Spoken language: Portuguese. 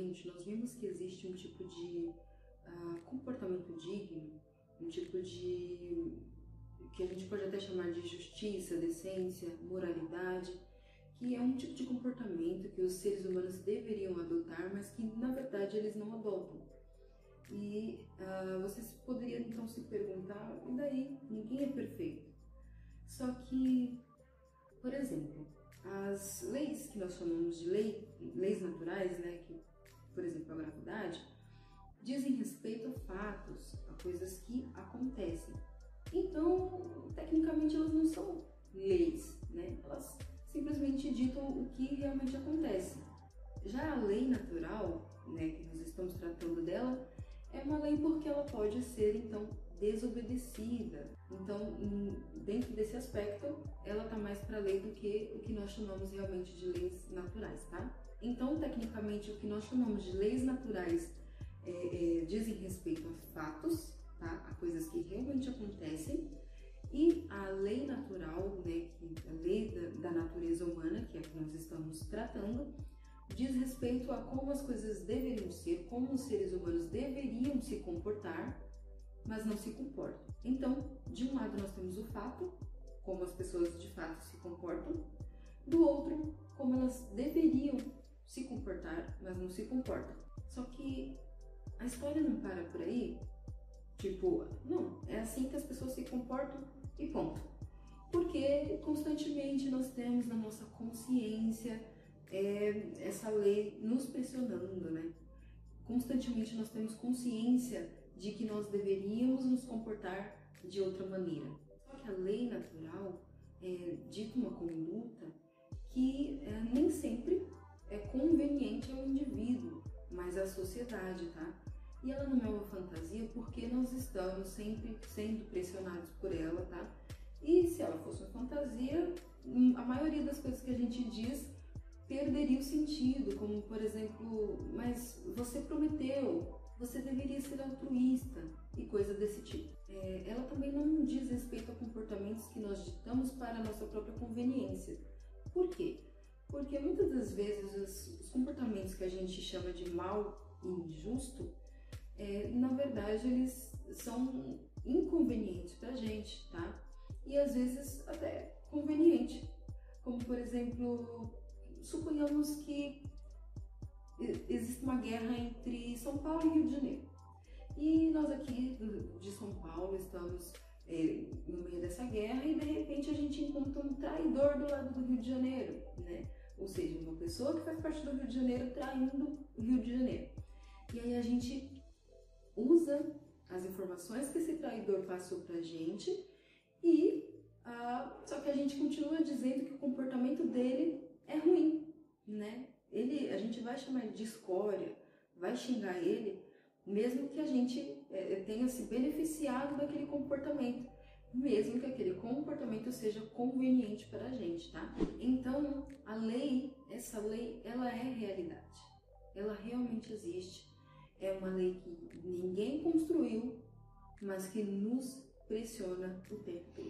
historicamente, nós vimos que existe um tipo de uh, comportamento digno, um tipo de que a gente pode até chamar de justiça, decência, moralidade, que é um tipo de comportamento que os seres humanos deveriam adotar, mas que na verdade eles não adotam. E uh, vocês poderiam então se perguntar, e daí? Ninguém é perfeito. Só que, por exemplo, as leis que nós chamamos de lei, leis naturais, né, que, por exemplo, a gravidade, dizem respeito a fatos, a coisas que acontecem. Então, tecnicamente, elas não são leis, né? Elas simplesmente ditam o que realmente acontece. Já a lei natural, né, que nós estamos tratando dela, é uma lei porque ela pode ser então desobedecida. Então, dentro desse aspecto, ela está mais para a lei do que o que nós chamamos realmente de leis naturais, tá? Então, tecnicamente, o que nós chamamos de leis naturais é, é, dizem respeito a fatos, tá? A coisas que realmente acontecem. E a lei natural, né, a lei da, da natureza humana, que é a que nós estamos tratando, diz respeito a como as coisas deveriam ser, como os seres humanos deveriam se comportar, mas não se comportam. Então, de um lado nós temos o fato, como as pessoas de fato se comportam, do outro, como elas deveriam se comportar, mas não se comportam. Só que a história não para por aí. Tipo, não, é assim que as pessoas se comportam e ponto. Porque constantemente nós temos na nossa consciência é, essa lei nos pressionando, né? Constantemente nós temos consciência de que nós deveríamos nos comportar de outra maneira. Só que a lei natural é, dita uma conduta que é, nem sempre é conveniente ao indivíduo, mas à sociedade, tá? E ela não é uma fantasia porque nós estamos sempre sendo pressionados por ela, tá? E se ela fosse uma fantasia, hum, a maioria das coisas que a gente diz perderia o sentido, como por exemplo, mas você prometeu, você deveria ser altruísta e coisa desse tipo. É, ela também não diz respeito a comportamentos que nós ditamos para a nossa própria conveniência. Por quê? Porque muitas das vezes os, os comportamentos que a gente chama de mal e injusto, é, na verdade eles são inconvenientes para a gente, tá? E às vezes até conveniente. Como por exemplo, suponhamos que existe uma guerra entre São Paulo e Rio de Janeiro. E nós aqui de São Paulo estamos é, no meio dessa guerra e de repente a gente encontra um traidor do lado do Rio de Janeiro, né? Ou seja, uma pessoa que faz parte do Rio de Janeiro traindo o Rio de Janeiro. E aí a gente usa as informações que esse traidor passou pra gente e ah, só que a gente continua dizendo que o comportamento dele é ruim, né? Ele, a gente vai chamar ele de escória, vai xingar ele, mesmo que a gente é, tenha se beneficiado daquele comportamento, mesmo que aquele comportamento seja conveniente para a gente, tá? Então, a lei, essa lei, ela é realidade. Ela realmente existe. É uma lei que ninguém construiu, mas que nos pressiona o tempo todo.